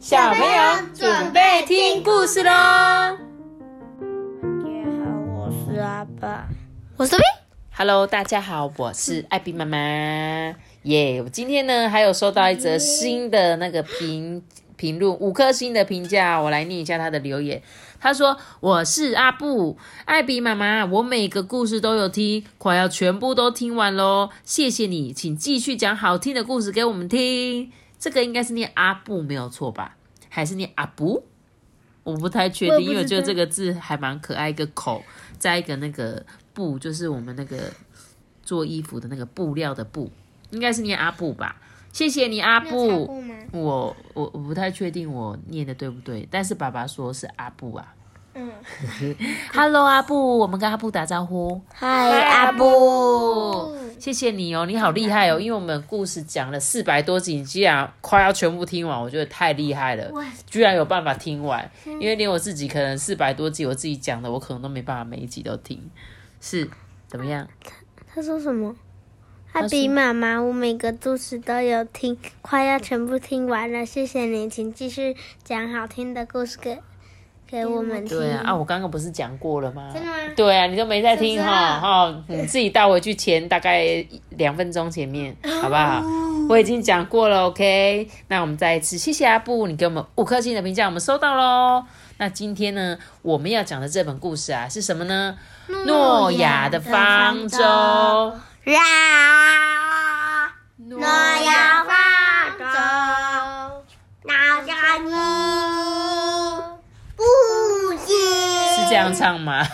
小朋友准备听故事喽！大家好，我是阿爸，我是 B。Hello，大家好，我是艾比妈妈。耶、我今天呢还有收到一则新的那个评评论，五颗星的评价，我来念一下他的留言。他说：“我是阿布，艾比妈妈，我每个故事都有听，快要全部都听完喽，谢谢你，请继续讲好听的故事给我们听。这个应该是念阿布没有错吧？还是念阿布？我不太确定，因为我觉得这个字还蛮可爱，一个口，再一个那个布，就是我们那个做衣服的那个布料的布，应该是念阿布吧？谢谢你，阿布。我我我不太确定我念的对不对，但是爸爸说是阿布啊。嗯，Hello，阿布，我们跟阿布打招呼。嗨，阿布。谢谢你哦，你好厉害哦！因为我们故事讲了四百多集，你居然快要全部听完，我觉得太厉害了，居然有办法听完。因为连我自己可能四百多集我自己讲的，我可能都没办法每一集都听。是怎么样？他说什么？阿比妈妈，我每个故事都有听，快要全部听完了，谢谢你，请继续讲好听的故事给给我们听。对啊，啊，我刚刚不是讲过了吗？真的吗？对啊，你都没在听是哈啊哈，你 自己倒回去前大概两分钟前面，好不好？我已经讲过了，OK。那我们再一次谢谢阿布，你给我们五颗星的评价，我们收到喽。那今天呢，我们要讲的这本故事啊，是什么呢？诺亚的方舟。呀，样唱吗？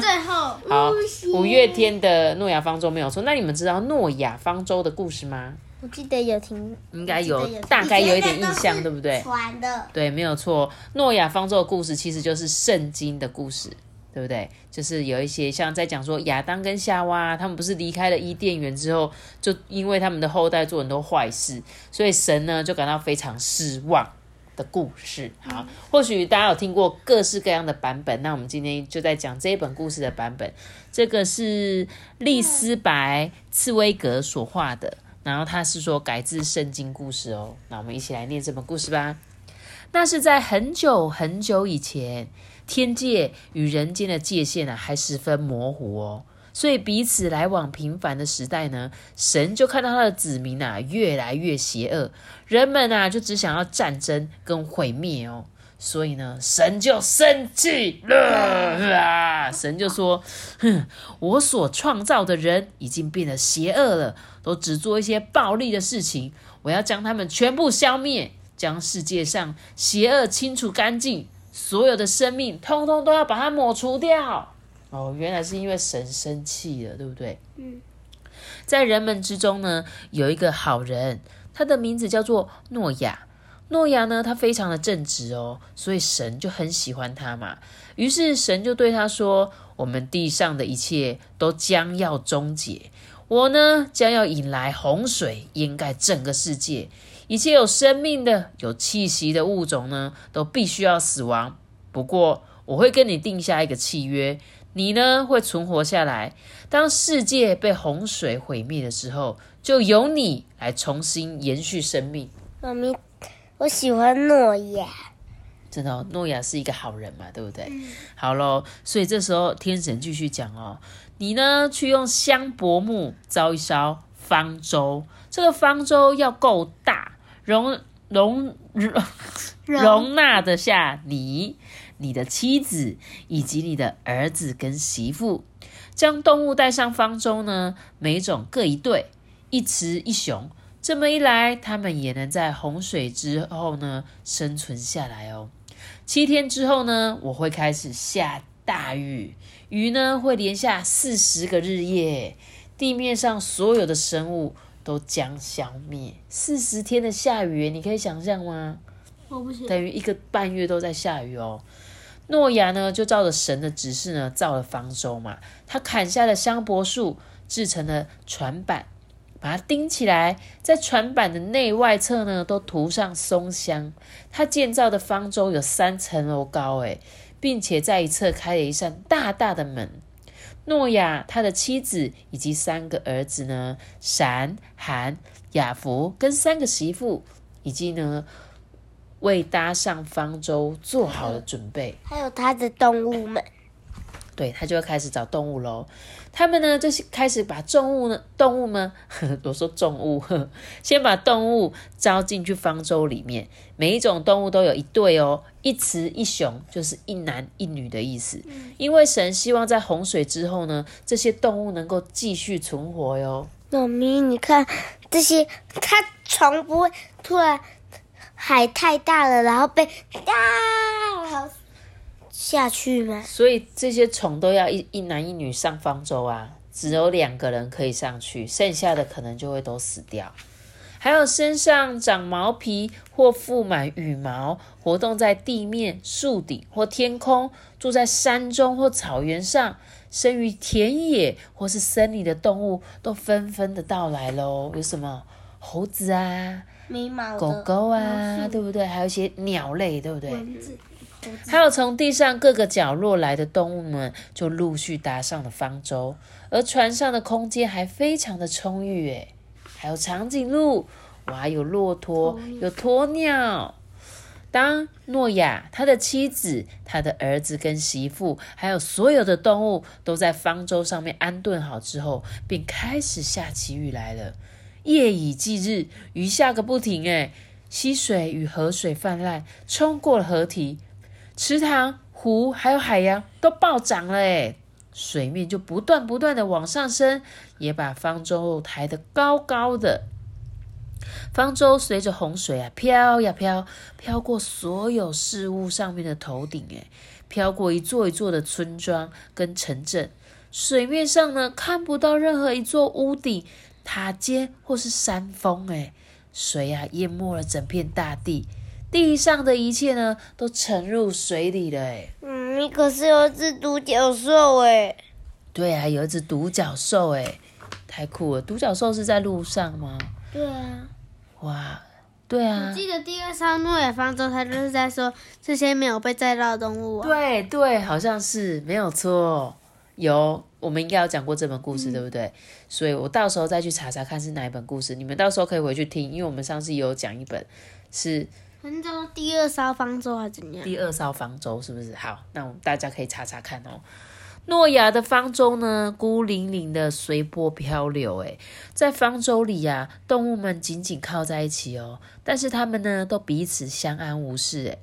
最后，好，五月天的诺亚方舟没有错。那你们知道诺亚方舟的故事吗？我记得有听，应该有，大概有一点印象，对不对？传的，对，没有错。诺亚方舟的故事其实就是圣经的故事，对不对？就是有一些像在讲说亚当跟夏娃，他们不是离开了伊甸园之后，就因为他们的后代做很多坏事，所以神呢就感到非常失望的故事。好，或许大家有听过各式各样的版本，那我们今天就在讲这一本故事的版本。这个是利斯白茨威格所画的，然后他是说改自圣经故事哦。那我们一起来念这本故事吧。那是在很久很久以前，天界与人间的界限啊还十分模糊哦，所以彼此来往频繁的时代呢，神就看到他的子民啊越来越邪恶，人们啊就只想要战争跟毁灭哦。所以呢，神就生气了啊！神就说：“哼，我所创造的人已经变得邪恶了，都只做一些暴力的事情。我要将他们全部消灭，将世界上邪恶清除干净，所有的生命通通都要把它抹除掉。”哦，原来是因为神生气了，对不对？嗯。在人们之中呢，有一个好人，他的名字叫做诺亚。诺亚呢，他非常的正直哦，所以神就很喜欢他嘛。于是神就对他说：“我们地上的一切都将要终结，我呢将要引来洪水，掩盖整个世界。一切有生命的、有气息的物种呢，都必须要死亡。不过，我会跟你定下一个契约，你呢会存活下来。当世界被洪水毁灭的时候，就由你来重新延续生命。”妈咪，我喜欢诺亚。真的、哦，诺亚是一个好人嘛，对不对？好喽，所以这时候天神继续讲哦，你呢去用香柏木造一艘方舟，这个方舟要够大，容容容 容纳得下你、你的妻子以及你的儿子跟媳妇。将动物带上方舟呢，每种各一对，一雌一雄。这么一来，他们也能在洪水之后呢生存下来哦。七天之后呢，我会开始下大雨，雨呢会连下四十个日夜，地面上所有的生物都将消灭。四十天的下雨，你可以想象吗？我不行。等于一个半月都在下雨哦。诺亚呢，就照着神的指示呢，造了方舟嘛。他砍下了香柏树，制成了船板，把它钉起来，在船板的内外侧呢，都涂上松香。他建造的方舟有三层楼高，诶，并且在一侧开了一扇大大的门。诺亚他的妻子以及三个儿子呢，闪、含、雅弗跟三个媳妇，以及呢为搭上方舟做好了准备。还有它的动物们，对他就会开始找动物喽。他们呢，就是开始把重物呢，动物们，我说重物，呵 先把动物招进去方舟里面。每一种动物都有一对哦，一雌一雄，就是一男一女的意思。因为神希望在洪水之后呢，这些动物能够继续存活哟。妈咪，你看这些，它从不会突然海太大了，然后被啊，下去吗？所以这些虫都要一一男一女上方舟啊，只有两个人可以上去，剩下的可能就会都死掉。还有身上长毛皮或覆满羽毛，活动在地面、树顶或天空，住在山中或草原上，生于田野或是森林的动物，都纷纷的到来喽。有什么猴子啊、狗狗啊，对不对？还有一些鸟类，对不对？还有从地上各个角落来的动物们，就陆续搭上了方舟，而船上的空间还非常的充裕，诶，还有长颈鹿，哇，有骆驼，有鸵鸟。当诺亚、他的妻子、他的儿子跟媳妇，还有所有的动物都在方舟上面安顿好之后，便开始下起雨来了。夜以继日，雨下个不停，诶，溪水与河水泛滥，冲过了河堤，池塘、湖还有海洋都暴涨了，诶，水面就不断不断的往上升，也把方舟抬得高高的。方舟随着洪水啊飘呀飘，飘过所有事物上面的头顶，诶，飘过一座一座的村庄跟城镇。水面上呢看不到任何一座屋顶、塔尖或是山峰，诶，水啊淹没了整片大地，地上的一切呢都沉入水里了，诶。嗯，你可是有一只独角兽哎，对啊，有一只独角兽，诶，太酷了！独角兽是在路上吗？对啊。哇，对啊我，记得第二艘诺亚方舟，它就是在说这些没有被载到的动物啊。对对，好像是没有错。有，我们应该有讲过这本故事，对不对？所以我到时候再去查查看是哪一本故事，你们到时候可以回去听，因为我们上次有讲一本是反正叫第二艘方舟还是怎样？第二艘方舟，是不是？好，那我们大家可以查查看哦。诺亚的方舟呢，孤零零的随波漂流。诶，在方舟里呀、动物们紧紧靠在一起哦，但是它们呢，都彼此相安无事。诶。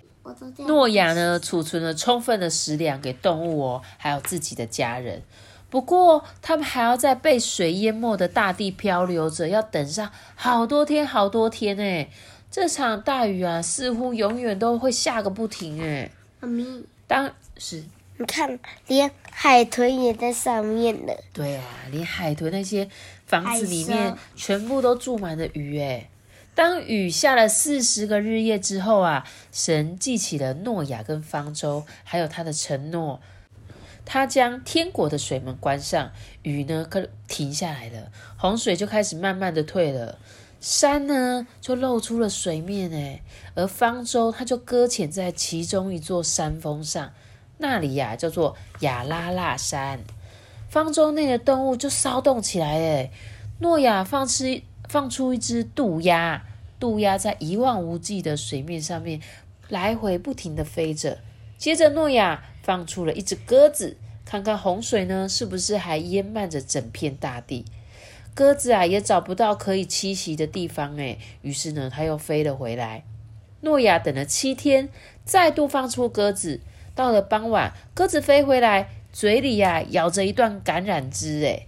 诺亚呢，储存了充分的食粮给动物哦，还有自己的家人。不过，他们还要在被水淹没的大地漂流着，要等上好多天，好多天呢。这场大雨啊，似乎永远都会下个不停哎。妈咪，当时你看，连海豚也在上面了。对啊，连海豚那些房子里面全部都住满了鱼哎。当雨下了四十个日夜之后啊，神记起了诺亚跟方舟，还有他的承诺。他将天国的水门关上，雨呢可停下来了，洪水就开始慢慢的退了，山呢就露出了水面哎，而方舟它就搁浅在其中一座山峰上，那里呀、叫做亚拉腊山。方舟内的动物就骚动起来，哎，诺亚放出放出一只渡鸦，渡鸦在一望无际的水面上面来回不停的飞着。接着，诺亚放出了一只鸽子，看看洪水呢是不是还淹漫着整片大地。鸽子啊也找不到可以栖息的地方，哎，于是呢，它又飞了回来。诺亚等了七天，再度放出鸽子。到了傍晚，鸽子飞回来，嘴里呀、咬着一段橄榄枝。哎，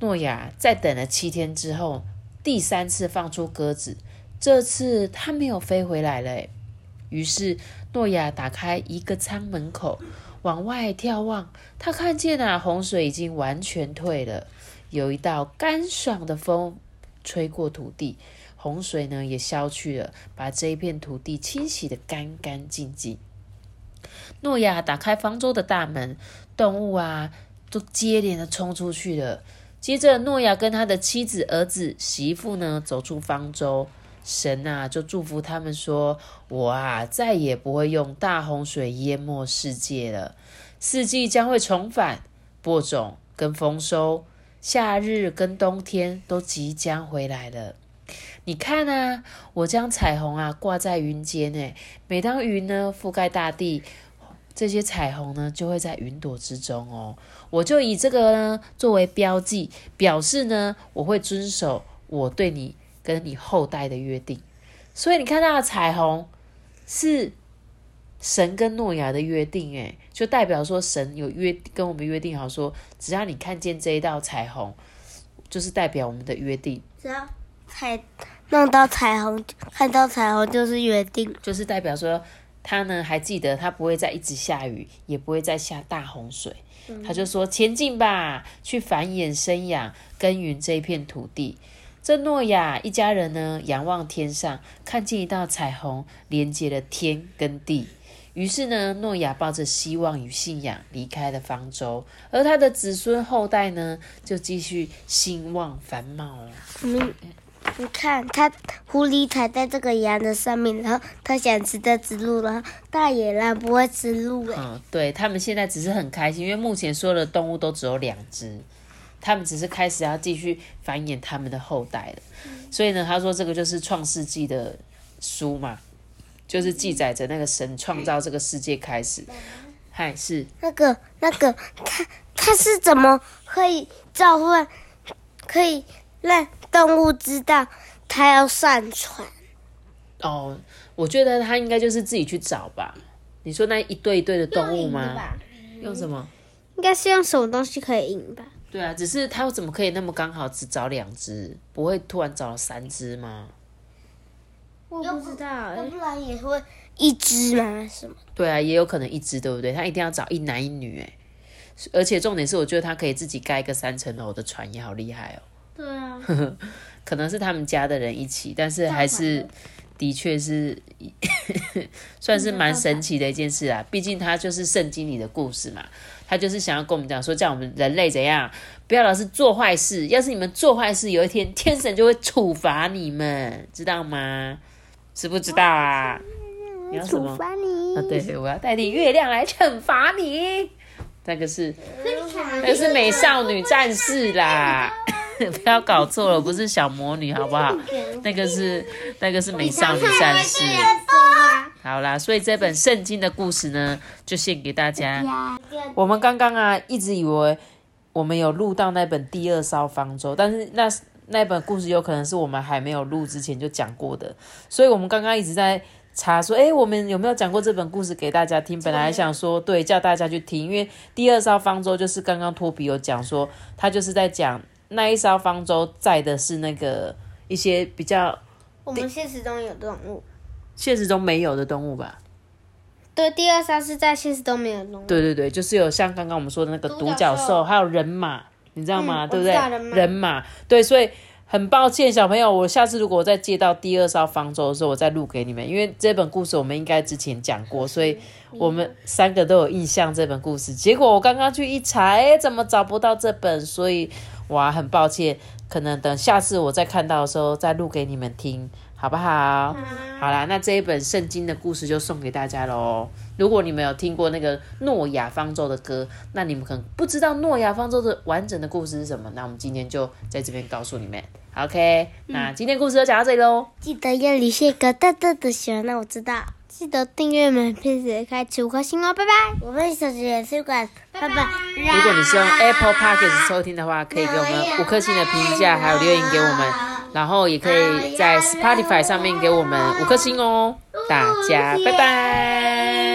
诺亚再等了七天之后，第三次放出鸽子，这次他没有飞回来了。于是诺亚打开一个舱门口，往外眺望，他看见啊，洪水已经完全退了，有一道干爽的风吹过土地，洪水呢也消去了，把这一片土地清洗得干干净净。诺亚打开方舟的大门，动物啊都接连的冲出去了。接着，诺亚跟他的妻子、儿子、媳妇呢走出方舟，神啊就祝福他们说：“我啊再也不会用大洪水淹没世界了，四季将会重返，播种跟丰收，夏日跟冬天都即将回来了。”你看啊，我将彩虹啊挂在云间，诶，每当云呢覆盖大地，这些彩虹呢就会在云朵之中哦。我就以这个呢作为标记，表示呢我会遵守我对你跟你后代的约定。所以你看到的彩虹是神跟诺亚的约定，诶，就代表说神有约跟我们约定好，说只要你看见这一道彩虹，就是代表我们的约定。只要彩弄到彩虹，看到彩虹就是约定，就是代表说他呢还记得他不会再一直下雨，也不会再下大洪水。他就说前进吧，去繁衍生养，耕耘这一片土地。这诺亚一家人呢，仰望天上，看见一道彩虹连接了天跟地。于是呢，诺亚抱着希望与信仰离开了方舟，而他的子孙后代呢，就继续兴旺繁茂。嗯，你看，他狐狸踩在这个羊的上面，然后他想吃的植物，然后大野狼不会吃鹿哎。嗯，对他们现在只是很开心，因为目前所有的动物都只有两只，他们只是开始要继续繁衍他们的后代了。所以呢，他说这个就是创世纪的书嘛。就是记载着那个神创造这个世界开始，嗨是那个那个他他是怎么可以召唤，可以让动物知道他要上船？哦，我觉得他应该就是自己去找吧。你说那一对一对的动物吗？用什么？应该是用什么东西可以引吧？对啊，只是他怎么可以那么刚好只找两只？不会突然找了三只吗？我不知道，要不然也会一只吗？什么？对啊，也有可能一只，对不对？他一定要找一男一女，哎，而且重点是，我觉得他可以自己盖一个三层楼的船，也好厉害哦。对啊，可能是他们家的人一起，但是还是的确是 算是蛮神奇的一件事啊。毕竟它就是圣经里的故事嘛，他就是想要跟我们讲说，叫我们人类怎样，不要老是做坏事。要是你们做坏事，有一天天神就会处罚你们，知道吗？知不知道啊？你要什么？啊，对，我要代替月亮来惩罚你。那个是，那个是美少女战士啦，不要搞错了，不是小魔女，好不好？那个是，那个是美少女战士。好啦，所以这本圣经的故事呢，就献给大家。我们刚刚啊，一直以为我们有录到那本第二艘方舟，但是那。那本故事有可能是我们还没有录之前就讲过的，所以我们刚刚一直在查说，哎，我们有没有讲过这本故事给大家听？本来想说，对，叫大家去听，因为第二艘方舟就是刚刚托比有讲说，他就是在讲那一艘方舟载的是那个一些比较我们现实中有动物，现实中没有的动物吧？对，第二艘是在现实中没有动物。对对对，就是有像刚刚我们说的那个独角兽，还有人马。你知道吗？对不对？人马对，所以很抱歉，小朋友，我下次如果我再接到第二艘方舟的时候，我再录给你们。因为这本故事我们应该之前讲过，所以我们三个都有印象这本故事。结果我刚刚去一查，哎，怎么找不到这本？所以哇，很抱歉，可能等下次我再看到的时候再录给你们听。好不好？好啦，那这一本圣经的故事就送给大家喽。如果你们有听过那个诺亚方舟的歌，那你们可能不知道诺亚方舟的完整的故事是什么。那我们今天就在这边告诉你们。OK，那今天故事就讲到这里喽。记得要留下个大大的喜欢，那我知道。记得订阅们，并且开启五颗星哦，拜拜。我们小学水管，拜拜。如果你是用 Apple Podcast 收听的话，可以给我们五颗星的评价，还有留言给我们。然后也可以在 Spotify 上面给我们五颗星哦，大家拜拜。